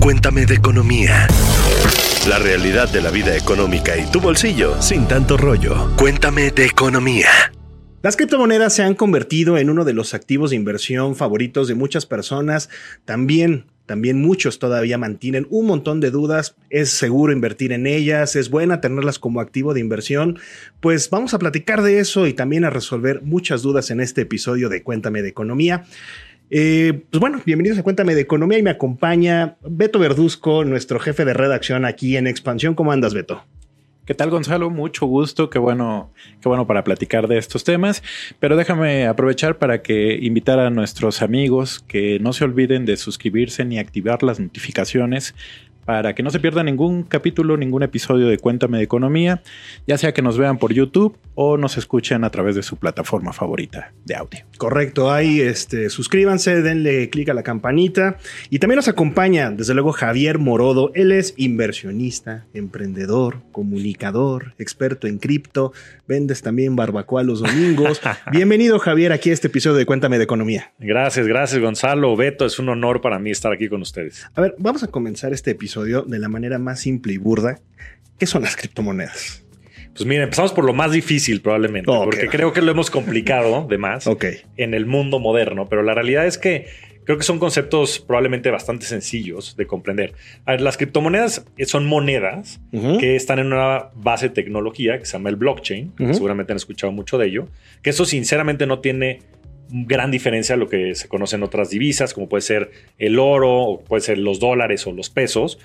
Cuéntame de economía. La realidad de la vida económica y tu bolsillo sin tanto rollo. Cuéntame de economía. Las criptomonedas se han convertido en uno de los activos de inversión favoritos de muchas personas. También también muchos todavía mantienen un montón de dudas. ¿Es seguro invertir en ellas? ¿Es buena tenerlas como activo de inversión? Pues vamos a platicar de eso y también a resolver muchas dudas en este episodio de Cuéntame de Economía. Eh, pues bueno, bienvenidos a Cuéntame de Economía y me acompaña Beto Verduzco, nuestro jefe de redacción aquí en Expansión. ¿Cómo andas, Beto? ¿Qué tal, Gonzalo? Mucho gusto, qué bueno, qué bueno para platicar de estos temas. Pero déjame aprovechar para que invitar a nuestros amigos que no se olviden de suscribirse ni activar las notificaciones para que no se pierda ningún capítulo, ningún episodio de Cuéntame de Economía, ya sea que nos vean por YouTube o nos escuchen a través de su plataforma favorita de audio. Correcto, ahí este, suscríbanse, denle clic a la campanita y también nos acompaña, desde luego, Javier Morodo. Él es inversionista, emprendedor, comunicador, experto en cripto, vendes también barbacoa los domingos. Bienvenido, Javier, aquí a este episodio de Cuéntame de Economía. Gracias, gracias, Gonzalo. Beto, es un honor para mí estar aquí con ustedes. A ver, vamos a comenzar este episodio de la manera más simple y burda. ¿Qué son las criptomonedas? Pues mira, empezamos por lo más difícil probablemente, porque creo que lo hemos complicado de más en el mundo moderno, pero la realidad es que creo que son conceptos probablemente bastante sencillos de comprender. las criptomonedas son monedas que están en una base de tecnología que se llama el blockchain, seguramente han escuchado mucho de ello, que eso sinceramente no tiene gran diferencia a lo que se conoce en otras divisas, como puede ser el oro, o puede ser los dólares o los pesos.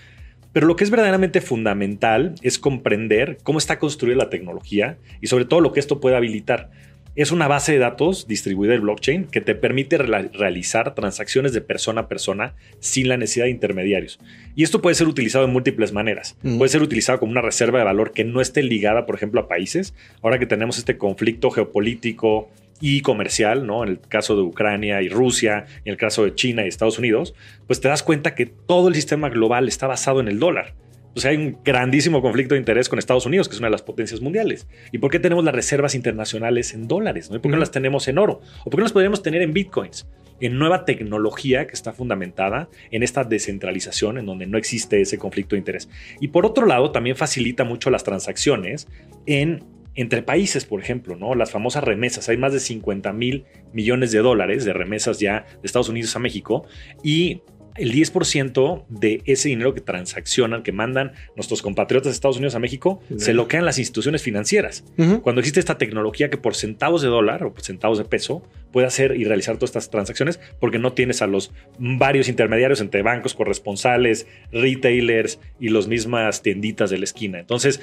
Pero lo que es verdaderamente fundamental es comprender cómo está construida la tecnología y sobre todo lo que esto puede habilitar. Es una base de datos distribuida en blockchain que te permite realizar transacciones de persona a persona sin la necesidad de intermediarios. Y esto puede ser utilizado de múltiples maneras. Mm. Puede ser utilizado como una reserva de valor que no esté ligada, por ejemplo, a países. Ahora que tenemos este conflicto geopolítico, y comercial, ¿no? En el caso de Ucrania y Rusia, en el caso de China y Estados Unidos, pues te das cuenta que todo el sistema global está basado en el dólar. O sea, hay un grandísimo conflicto de interés con Estados Unidos, que es una de las potencias mundiales. ¿Y por qué tenemos las reservas internacionales en dólares? ¿no? ¿Y por qué no las tenemos en oro? ¿O por qué no las podríamos tener en bitcoins? En nueva tecnología que está fundamentada en esta descentralización, en donde no existe ese conflicto de interés. Y por otro lado, también facilita mucho las transacciones en entre países, por ejemplo, ¿no? Las famosas remesas. Hay más de 50 mil millones de dólares de remesas ya de Estados Unidos a México y el 10% de ese dinero que transaccionan, que mandan nuestros compatriotas de Estados Unidos a México, se lo quedan las instituciones financieras. Cuando existe esta tecnología que por centavos de dólar o por centavos de peso puede hacer y realizar todas estas transacciones, porque no tienes a los varios intermediarios entre bancos, corresponsales, retailers y las mismas tienditas de la esquina. Entonces,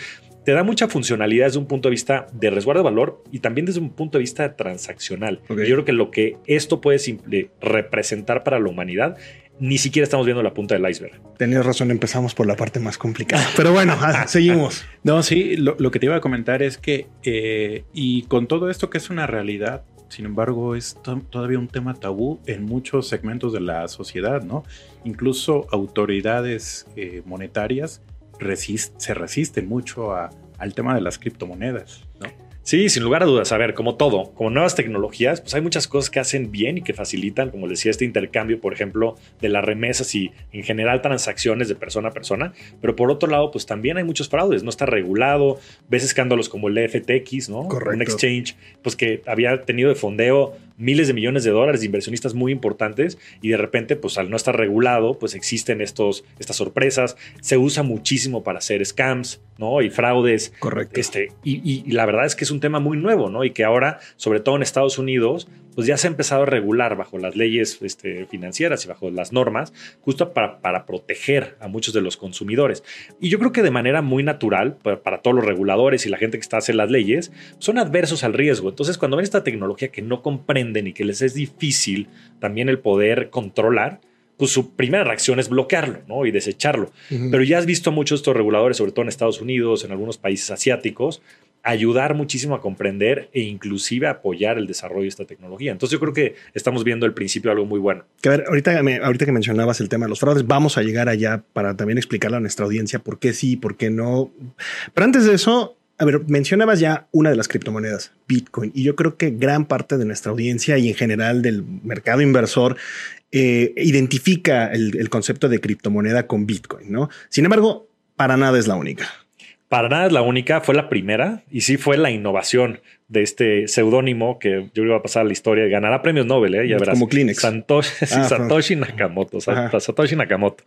te da mucha funcionalidad desde un punto de vista de resguardo de valor y también desde un punto de vista transaccional. Yo creo que lo que esto puede representar para la humanidad ni siquiera estamos viendo la punta del iceberg. Tenías razón, empezamos por la parte más complicada. Pero bueno, ah, seguimos. No, sí, lo, que te iba a comentar es que, eh, y con todo esto que es una realidad, sin embargo, es todavía un tema tabú en muchos segmentos de la sociedad, ¿no? Incluso autoridades eh, monetarias se resisten mucho al tema de las criptomonedas, ¿no? Sí, sin lugar a dudas. A ver, como todo, como nuevas tecnologías, pues hay muchas cosas que hacen bien y que facilitan, como decía, este intercambio, por ejemplo, de las remesas y en general transacciones de persona a persona. Pero por otro lado, pues también hay muchos fraudes. No está regulado. Ves escándalos como el FTX, ¿no? Correcto. Un exchange, pues que había tenido de fondeo miles de millones de dólares de inversionistas muy importantes y de repente, pues al no estar regulado, pues existen estos, estas sorpresas. Se usa muchísimo para hacer scams, ¿no? Y fraudes. Correcto. Este, y, y la verdad es que es un tema muy nuevo, ¿no? Y que ahora, sobre todo en Estados Unidos, pues ya se ha empezado a regular bajo las leyes este, financieras y bajo las normas, justo para, para, proteger a muchos de los consumidores. Y yo creo que de manera muy natural, para, todos los reguladores y la gente que está haciendo las leyes, son adversos al riesgo. Entonces, cuando ven esta tecnología que no comprenden y que les es difícil también el poder controlar, pues su primera reacción es bloquearlo ¿no? y desecharlo. Pero ya has visto a muchos de estos reguladores, sobre todo en Estados Unidos, en algunos países asiáticos, ayudar muchísimo a comprender e inclusive apoyar el desarrollo de esta tecnología. Entonces yo creo que estamos viendo el principio de algo muy bueno. Que a ver, ahorita, ahorita que mencionabas el tema de los fraudes, vamos a llegar allá para también explicarle a nuestra audiencia por qué sí, por qué no. Pero antes de eso, A ver, mencionabas ya una de las criptomonedas, Bitcoin, y yo creo que gran parte de nuestra audiencia y en general del mercado inversor eh, identifica el, concepto de criptomoneda con Bitcoin, ¿no? Sin embargo, para nada es la única. Para nada es la única, fue la primera y sí fue la innovación de este seudónimo que yo creo que va a pasar a la historia y ganará premios Nobel, ¿eh? ya verás. Como Kleenex. Ah, Satoshi Nakamoto, Satoshi Nakamoto,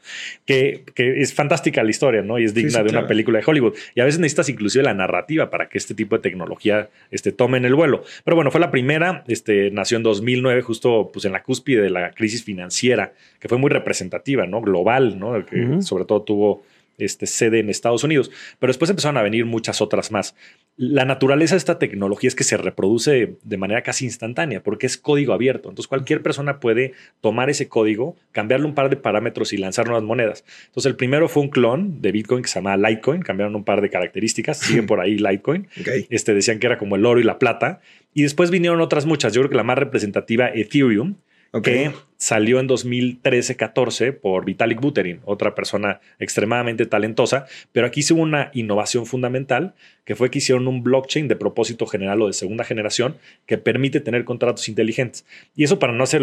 que, es fantástica la historia, ¿no? Y es digna de una película de Hollywood. Y a veces necesitas inclusive la narrativa para que este tipo de tecnología este, tome en el vuelo. Pero bueno, fue la primera, este, nació en 2009, justo pues, en la cúspide de la crisis financiera, que fue muy representativa, ¿no? Global, ¿no? Que sobre todo tuvo este, sede en Estados Unidos. Pero después empezaron a venir muchas otras más. La naturaleza de esta tecnología es que se reproduce de manera casi instantánea porque es código abierto. Entonces cualquier persona puede tomar ese código, cambiarle un par de parámetros y lanzar nuevas monedas. Entonces el primero fue un clon de Bitcoin que se llama Litecoin, cambiaron un par de características, siguen por ahí Litecoin. Este, decían que era como el oro y la plata. Y después vinieron otras muchas. Yo creo que la más representativa, Ethereum, que salió en 2013-14 por Vitalik Buterin, otra persona extremadamente talentosa, pero aquí hubo una innovación fundamental, que fue que hicieron un blockchain de propósito general o de segunda generación que permite tener contratos inteligentes. Y eso para no hacer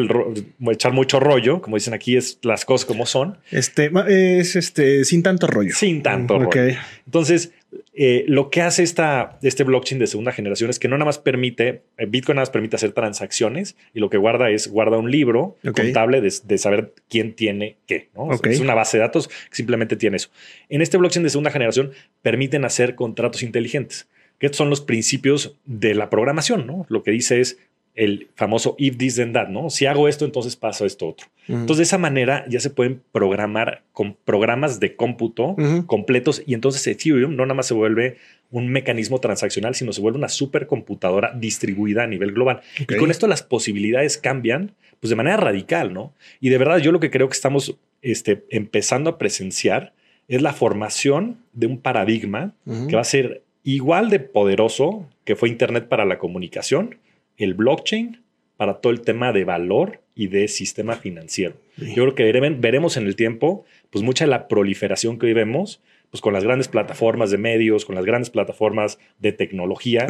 echar mucho rollo, como dicen aquí, es las cosas como son. Este es este sin tanto rollo. Sin tanto rollo. Entonces, eh, lo que hace esta, este blockchain de segunda generación es que no nada más permite, eh, Bitcoin nada más permite hacer transacciones y lo que guarda es, guarda un libro contable de, saber quién tiene qué. Es una base de datos que simplemente tiene eso. En este blockchain de segunda generación permiten hacer contratos inteligentes, que son los principios de la programación. ¿no? Lo que dice es, el famoso if this then that, ¿no? Si hago esto, entonces pasa esto otro. Entonces, de esa manera ya se pueden programar con programas de cómputo completos y entonces Ethereum no nada más se vuelve un mecanismo transaccional, sino se vuelve una supercomputadora distribuida a nivel global. Y con esto las posibilidades cambian pues de manera radical, ¿no? Y de verdad yo lo que creo que estamos este, empezando a presenciar es la formación de un paradigma que va a ser igual de poderoso que fue Internet para la comunicación, el blockchain para todo el tema de valor y de sistema financiero. Yo creo que veremos en el tiempo, pues mucha de la proliferación que hoy vemos, pues con las grandes plataformas de medios, con las grandes plataformas de tecnología,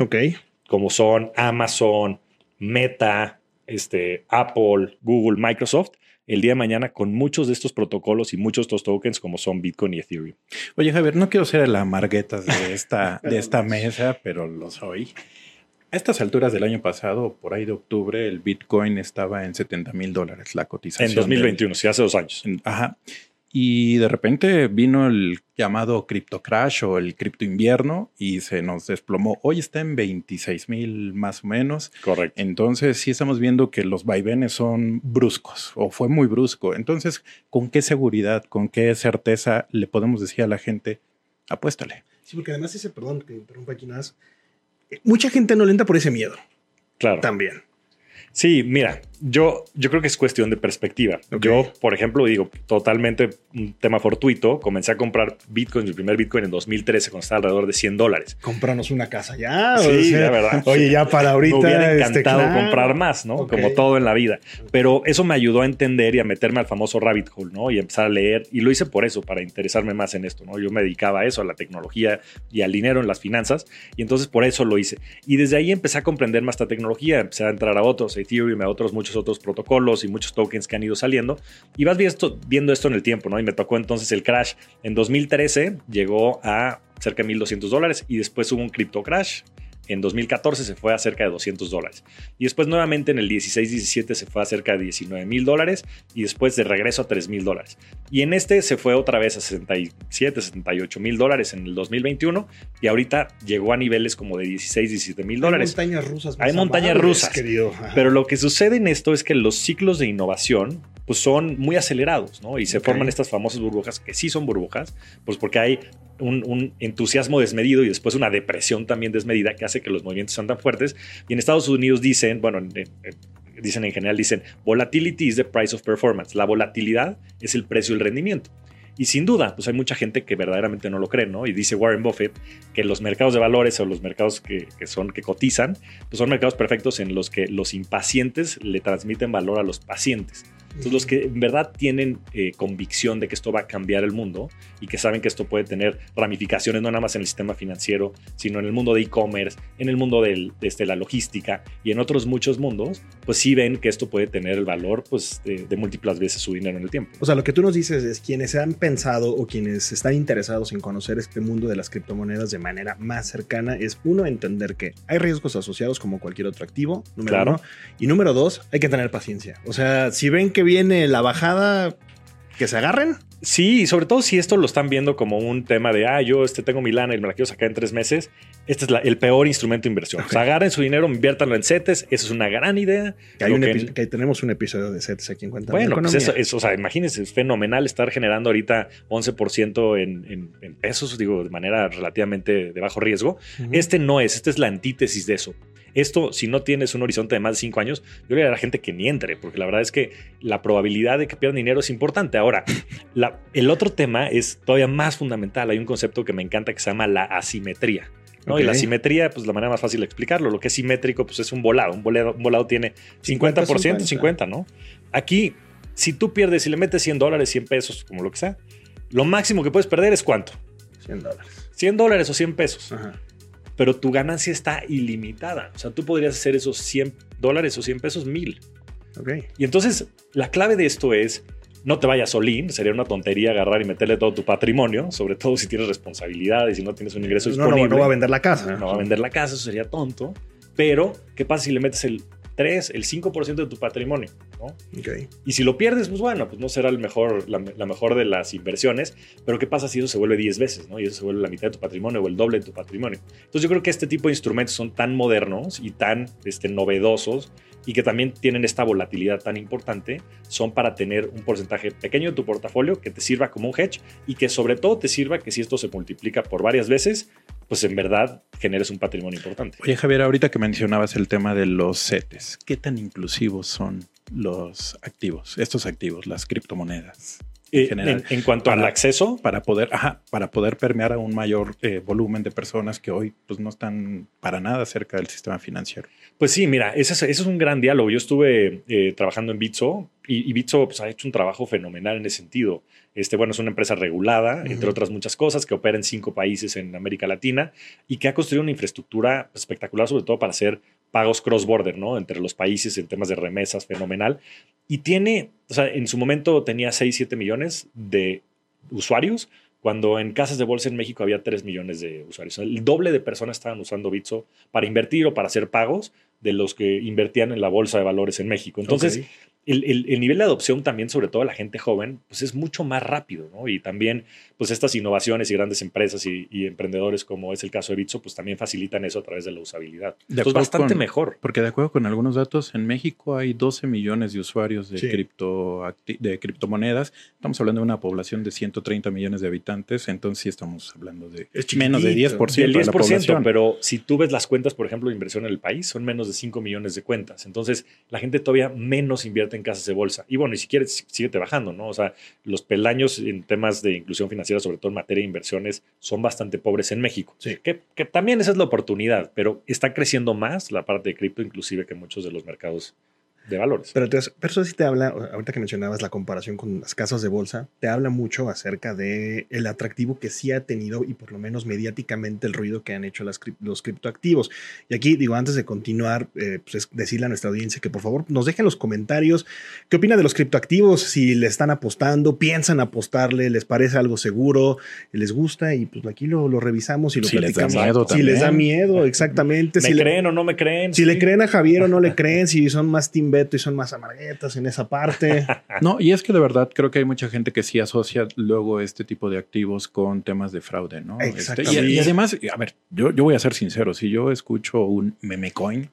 como son Amazon, Meta, este, Apple, Google, Microsoft, el día de mañana con muchos de estos protocolos y muchos de estos tokens como son Bitcoin y Ethereum. Oye, Javier, no quiero ser el amarguetas de esta, de esta mesa, pero lo soy. A estas alturas del año pasado, por ahí de octubre, el Bitcoin estaba en 70 mil dólares la cotización. En 2021, sí, hace dos años. Ajá. Y de repente vino el llamado cripto crash o el cripto invierno y se nos desplomó. Hoy está en 26 mil más o menos. Correcto. Entonces sí estamos viendo que los vaivenes son bruscos o fue muy brusco. Entonces, ¿con qué seguridad, con qué certeza le podemos decir a la gente, apuéstale? Sí, porque además ese, perdón que interrumpa aquí nada mucha gente no le entra por ese miedo. Claro. También. Sí, mira, yo, yo creo que es cuestión de perspectiva. Yo, por ejemplo, digo totalmente un tema fortuito. Comencé a comprar Bitcoin, mi primer Bitcoin en 2013, cuando estaba alrededor de 100 dólares. Compranos una casa ya. Sí, la verdad. Oye, ya para ahorita. Me hubiera este, encantado comprar más, ¿no? Como todo en la vida. Pero eso me ayudó a entender y a meterme al famoso rabbit hole, ¿no? Y empezar a leer. Y lo hice por eso, para interesarme más en esto, ¿no? Yo me dedicaba a eso, a la tecnología y al dinero en las finanzas. Y entonces por eso lo hice. Y desde ahí empecé a comprender más esta tecnología. Empecé a entrar a otros, a Ethereum, a otros, muchos otros protocolos y muchos tokens que han ido saliendo. Y vas viendo esto en el tiempo, ¿no? Y me tocó entonces el crash. En 2013 llegó a cerca de 1.200 dólares y después hubo un cripto crash en 2014 se fue a cerca de 200 dólares. Y después nuevamente en el 16-17 se fue a cerca de 19 mil dólares y después de regreso a 3 mil dólares. Y en este se fue otra vez a 67, 78 mil dólares en el 2021 y ahorita llegó a niveles como de 16, 17 mil dólares. Hay montañas rusas. Hay montañas rusas. Pero lo que sucede en esto es que los ciclos de innovación pues son muy acelerados, ¿no? Y se forman estas famosas burbujas, que sí son burbujas, pues porque hay un, entusiasmo desmedido y después una depresión también desmedida que hace que los movimientos sean tan fuertes. Y en Estados Unidos dicen, bueno, dicen en general, dicen, volatility is the price of performance. La volatilidad es el precio del rendimiento. Y sin duda, pues hay mucha gente que verdaderamente no lo cree, ¿no? Y dice Warren Buffett que los mercados de valores o los mercados que, son, que cotizan, pues son mercados perfectos en los que los impacientes le transmiten valor a los pacientes. Entonces, los que en verdad tienen eh, convicción de que esto va a cambiar el mundo y que saben que esto puede tener ramificaciones no nada más en el sistema financiero, sino en el mundo de e-commerce, en el mundo de este, la logística y en otros muchos mundos, pues sí ven que esto puede tener el valor pues, de, de múltiples veces su dinero en el tiempo. O sea, lo que tú nos dices es quienes han pensado o quienes están interesados en conocer este mundo de las criptomonedas de manera más cercana es uno, entender que hay riesgos asociados como cualquier otro activo, número claro. uno. Y número dos, hay que tener paciencia. O sea, si ven que viene la bajada, que se agarren. Sí, y sobre todo si esto lo están viendo como un tema de, ah, yo este, tengo mi lana y me la quiero sacar en tres meses, este es el peor instrumento de inversión. O sea, agarren su dinero, inviértanlo en CETES, eso es una gran idea. Que, tenemos un episodio de CETES aquí en cuenta. Bueno, pues eso, eso, o sea, imagínense, es fenomenal estar generando ahorita 11% en, en, pesos, digo, de manera relativamente de bajo riesgo. Este no es, este es la antítesis de eso. Esto, si no tienes un horizonte de más de cinco años, yo le diría a la gente que ni entre, porque la verdad es que la probabilidad de que pierdan dinero es importante. Ahora, el otro tema es todavía más fundamental. Hay un concepto que me encanta que se llama la asimetría. ¿no? Y la asimetría, pues la manera más fácil de explicarlo. Lo que es simétrico, pues es un volado. Un volado, un volado tiene 50%, 50, 50, ¿no? Aquí, si tú pierdes, si le metes 100 dólares, 100 pesos, como lo que sea, lo máximo que puedes perder es cuánto? 100 dólares. 100 dólares o 100 pesos. Ajá pero tu ganancia está ilimitada. O sea, tú podrías hacer esos 100 dólares o 100 pesos mil. Okay. Y entonces, la clave de esto es, no te vayas solín, sería una tontería agarrar y meterle todo tu patrimonio, sobre todo si tienes responsabilidades y no tienes un ingreso disponible. No, no, va a vender la casa. No va a vender la casa, eso sería tonto. Pero, ¿qué pasa si le metes el 3, el 5% de tu patrimonio. ¿No? Y si lo pierdes, pues bueno, pues no será el mejor, la, mejor de las inversiones, pero ¿qué pasa si eso se vuelve 10 veces? ¿no? Y eso se vuelve la mitad de tu patrimonio o el doble de tu patrimonio. Entonces yo creo que este tipo de instrumentos son tan modernos y tan este, novedosos y que también tienen esta volatilidad tan importante, son para tener un porcentaje pequeño de tu portafolio que te sirva como un hedge y que sobre todo te sirva que si esto se multiplica por varias veces, pues en verdad generes un patrimonio importante. Oye, Javier, ahorita que mencionabas el tema de los CETES, ¿qué tan inclusivos son los activos, estos activos, las criptomonedas? En, eh, en, cuanto al acceso. para poder para poder permear a un mayor eh, volumen de personas que hoy pues no están para nada cerca del sistema financiero. Pues sí mira ese es, un gran diálogo. Yo estuve eh, trabajando en Bitso y, Bitso pues, ha hecho un trabajo fenomenal en ese sentido. Este bueno es una empresa regulada entre otras muchas cosas que opera en cinco países en América Latina y que ha construido una infraestructura espectacular sobre todo para hacer pagos cross-border, ¿no? Entre los países en temas de remesas, fenomenal. Y tiene, o sea, en su momento tenía 6, 7 millones de usuarios, cuando en casas de bolsa en México había 3 millones de usuarios. el doble de personas estaban usando Bitso para invertir o para hacer pagos de los que invertían en la bolsa de valores en México. Entonces, el, nivel de adopción también, sobre todo la gente joven, pues es mucho más rápido, ¿no? Y también, pues estas innovaciones y grandes empresas y, emprendedores, como es el caso de Bitso, pues también facilitan eso a través de la usabilidad. De Entonces, bastante mejor. Porque de acuerdo con algunos datos, en México hay 12 millones de usuarios de, cripto, de criptomonedas. Estamos hablando de una población de 130 millones de habitantes, entonces sí estamos hablando de menos de 10%. El 10%, de la población. pero si tú ves las cuentas, por ejemplo, de inversión en el país, son menos de 5 millones de cuentas. Entonces, la gente todavía menos invierte en casas de bolsa. Y bueno, y si quieres, sigue bajando, ¿no? O sea, los peldaños en temas de inclusión financiera, sobre todo en materia de inversiones, son bastante pobres en México. Sí. Que, que también esa es la oportunidad, pero está creciendo más la parte de cripto, inclusive que muchos de los mercados de valores. Pero, pero eso sí te habla, ahorita que mencionabas la comparación con las casas de bolsa, te habla mucho acerca de el atractivo que sí ha tenido y por lo menos mediáticamente el ruido que han hecho las, los criptoactivos. Y aquí digo, antes de continuar, eh, pues decirle a nuestra audiencia que por favor nos dejen los comentarios qué opina de los criptoactivos, si le están apostando, piensan apostarle, les parece algo seguro, les gusta y pues aquí lo, lo revisamos y lo si platicamos. Les da miedo si les da miedo, exactamente. ¿Me si creen o no me creen? Si le creen a Javier o no le creen, si son más y son más amarguetas en esa parte. no, y es que de verdad creo que hay mucha gente que sí asocia luego este tipo de activos con temas de fraude, ¿no? Este, y, además, a ver, yo, yo voy a ser sincero, si yo escucho un meme coin,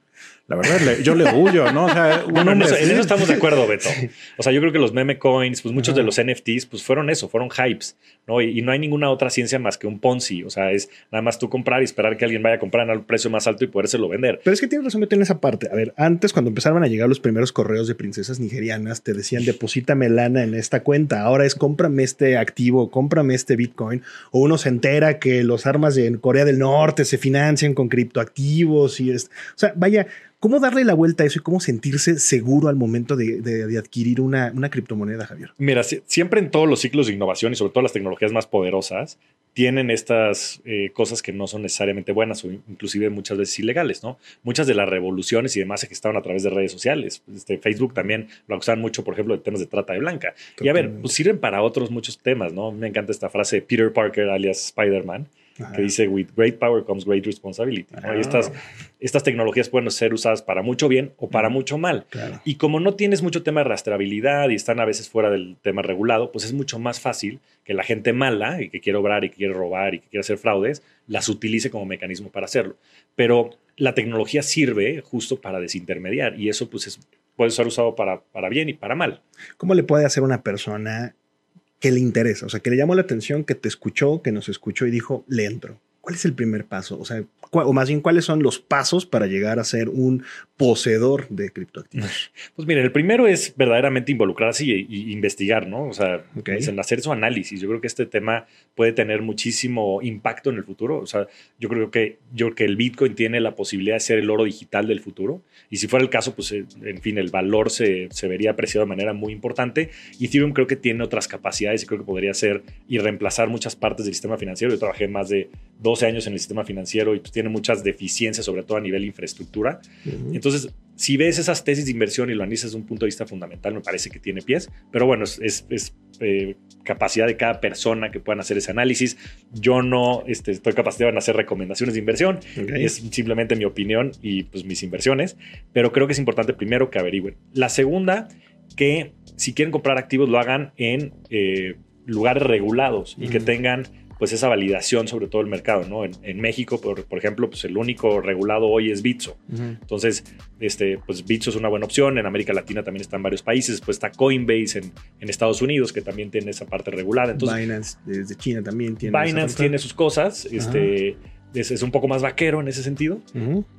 la verdad, yo le huyo, ¿no? O sea, en, eso, estamos de acuerdo, Beto. O sea, yo creo que los meme coins, pues muchos de los NFTs, pues fueron eso, fueron hypes, ¿no? Y, no hay ninguna otra ciencia más que un Ponzi. O sea, es nada más tú comprar y esperar que alguien vaya a comprar al precio más alto y podérselo vender. Pero es que tienes razón, Beto, en esa parte. A ver, antes, cuando empezaban a llegar los primeros correos de princesas nigerianas, te decían, deposítame lana en esta cuenta. Ahora es cómprame este activo, cómprame este Bitcoin. O uno se entera que los armas en Corea del Norte se financian con criptoactivos y es. O sea, vaya ¿Cómo darle la vuelta a eso y cómo sentirse seguro al momento de, adquirir una, una, criptomoneda, Javier? Mira, siempre en todos los ciclos de innovación y sobre todo las tecnologías más poderosas, tienen estas eh, cosas que no son necesariamente buenas o inclusive muchas veces ilegales, ¿no? Muchas de las revoluciones y demás se estaban a través de redes sociales. Este, Facebook también lo acusaban mucho, por ejemplo, de temas de trata de blanca. Y a ver, pues sirven para otros muchos temas, ¿no? Me encanta esta frase de Peter Parker, alias Spider-Man, que dice, with great power comes great responsibility. Y estas, estas tecnologías pueden ser usadas para mucho bien o para mucho mal. Y como no tienes mucho tema de rastreabilidad y están a veces fuera del tema regulado, pues es mucho más fácil que la gente mala y que quiere obrar y que quiere robar y que quiere hacer fraudes, las utilice como mecanismo para hacerlo. Pero la tecnología sirve justo para desintermediar y eso pues puede ser usado para, para bien y para mal. ¿Cómo le puede hacer una persona que le interesa, o sea, que le llamó la atención, que te escuchó, que nos escuchó y dijo, le entro. ¿Cuál es el primer paso? O sea, o más bien, ¿cuáles son los pasos para llegar a ser un poseedor de criptoactivos? Pues mira, el primero es verdaderamente involucrarse y, investigar, ¿no? O sea, pues, en hacer su análisis. Yo creo que este tema puede tener muchísimo impacto en el futuro. O sea, yo creo que, yo creo que el Bitcoin tiene la posibilidad de ser el oro digital del futuro. Y si fuera el caso, pues eh, en fin, el valor se, se vería apreciado de manera muy importante. Y Ethereum creo que tiene otras capacidades y creo que podría ser y reemplazar muchas partes del sistema financiero. Yo trabajé más de 12 años en el sistema financiero y pues tiene muchas deficiencias, sobre todo a nivel infraestructura. Entonces, si ves esas tesis de inversión y lo analizas desde un punto de vista fundamental, me parece que tiene pies, pero bueno, es, eh, capacidad de cada persona que puedan hacer ese análisis. Yo no este, estoy capacitado en hacer recomendaciones de inversión, es simplemente mi opinión y pues mis inversiones, pero creo que es importante primero que averigüen. La segunda, que si quieren comprar activos lo hagan en eh, lugares regulados y que tengan pues esa validación sobre todo el mercado, ¿no? En, México, por, por, ejemplo, pues el único regulado hoy es Bitso. Entonces, este, pues Bitso es una buena opción. En América Latina también está en varios países. Después está Coinbase en, en Estados Unidos, que también tiene esa parte regulada. Entonces, Binance desde China también tiene. Binance tiene sus cosas. Este, es, un poco más vaquero en ese sentido.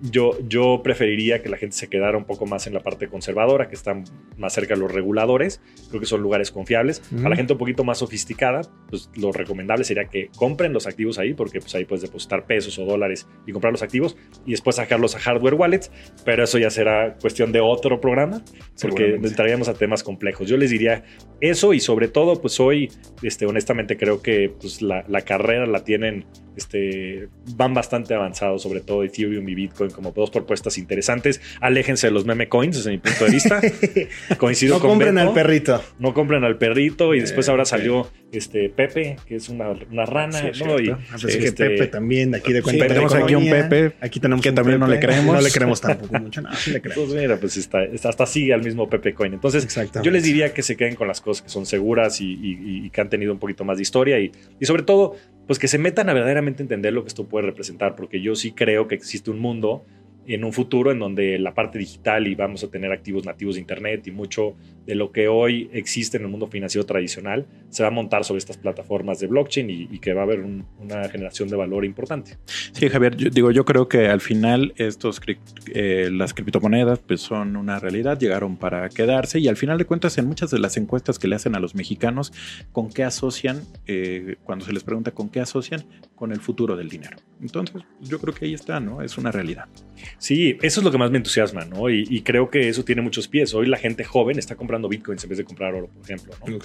yo, yo preferiría que la gente se quedara un poco más en la parte conservadora, que están más cerca de los reguladores. Creo que son lugares confiables. A la gente un poquito más sofisticada, pues lo recomendable sería que compren los activos ahí, porque pues ahí puedes depositar pesos o dólares y comprar los activos y después sacarlos a hardware wallets. Pero eso ya será cuestión de otro programa, porque entraríamos a temas complejos. Yo les diría eso y sobre todo, pues hoy, este, honestamente creo que pues, la, la carrera la tienen este, van bastante avanzados, sobre todo Ethereum y Bitcoin, como dos propuestas interesantes. Aléjense de los meme coins, desde mi punto de vista. Coincido no con compren al perrito. No compren al perrito. Y después ahora salió este Pepe, que es una, rana. ¿no? Y, ah, pues que este, Pepe también, aquí de cuenta. tenemos aquí un Pepe. Aquí tenemos que también no le creemos. No le creemos tampoco mucho. No, sí le creemos. Pues mira, pues está, hasta sigue al mismo Pepe Coin. Entonces, yo les diría que se queden con las cosas que son seguras y, y que han tenido un poquito más de historia. Y, sobre todo, pues que se metan a verdaderamente entender lo que esto puede representar, porque yo sí creo que existe un mundo en un futuro en donde la parte digital y vamos a tener activos nativos de Internet y mucho de lo que hoy existe en el mundo financiero tradicional se va a montar sobre estas plataformas de blockchain y, que va a haber una generación de valor importante. Sí, Javier, yo, digo, yo creo que al final estos eh, las criptomonedas pues son una realidad, llegaron para quedarse y al final de cuentas en muchas de las encuestas que le hacen a los mexicanos, ¿con qué asocian? Eh, cuando se les pregunta con qué asocian, con el futuro del dinero. Entonces, yo creo que ahí está, ¿no? Es una realidad. Sí, eso es lo que más me entusiasma, ¿no? Y, creo que eso tiene muchos pies. Hoy la gente joven está comprando bitcoins en vez de comprar oro, por ejemplo, ¿no?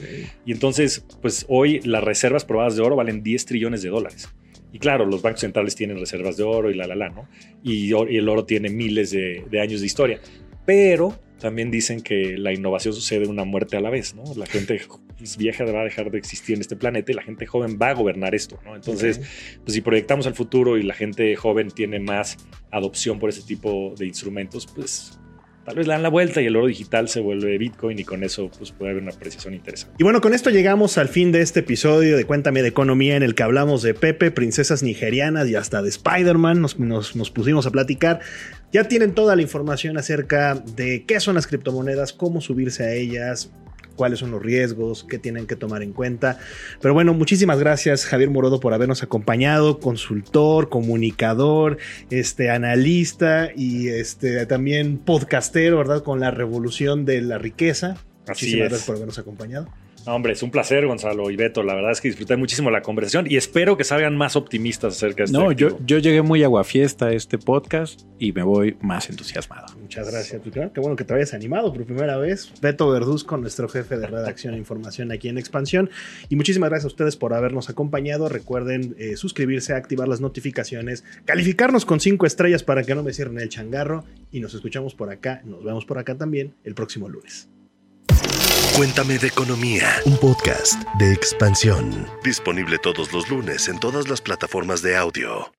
Y entonces, pues hoy las reservas probadas de oro valen 10 trillones de dólares. Y claro, los bancos centrales tienen reservas de oro y la, la, la, ¿no? Y, el oro tiene miles de, de años de historia. Pero también dicen que la innovación sucede una muerte a la vez, ¿no? La gente vieja va a dejar de existir en este planeta y la gente joven va a gobernar esto, ¿no? Entonces, pues si proyectamos al futuro y la gente joven tiene más adopción por ese tipo de instrumentos, pues tal vez le dan la vuelta y el oro digital se vuelve Bitcoin y con eso pues puede haber una apreciación interesante. Y bueno, con esto llegamos al fin de este episodio de Cuéntame de Economía en el que hablamos de Pepe, princesas nigerianas y hasta de Spider-Man. Nos, nos, pusimos a platicar ya tienen toda la información acerca de qué son las criptomonedas, cómo subirse a ellas, cuáles son los riesgos, qué tienen que tomar en cuenta. Pero bueno, muchísimas gracias Javier Morodo por habernos acompañado, consultor, comunicador, este analista y este también podcastero, ¿verdad? Con la revolución de la riqueza. Muchísimas gracias por habernos acompañado. Hombre, es un placer, Gonzalo y Beto. La verdad es que disfruté muchísimo la conversación y espero que salgan más optimistas acerca de este No, yo, yo llegué muy aguafiesta a este podcast y me voy más entusiasmado. Muchas gracias. Pues qué bueno que te hayas animado por primera vez. Beto Verduzco, nuestro jefe de redacción e información aquí en Expansión. Y muchísimas gracias a ustedes por habernos acompañado. Recuerden eh, suscribirse, activar las notificaciones, calificarnos con cinco estrellas para que no me cierren el changarro. Y nos escuchamos por acá, nos vemos por acá también el próximo lunes. Cuéntame de Economía, un podcast de expansión. Disponible todos los lunes en todas las plataformas de audio.